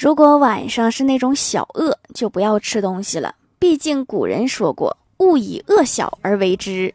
如果晚上是那种小饿就不要吃东西了。毕竟古人说过勿以恶小而为之。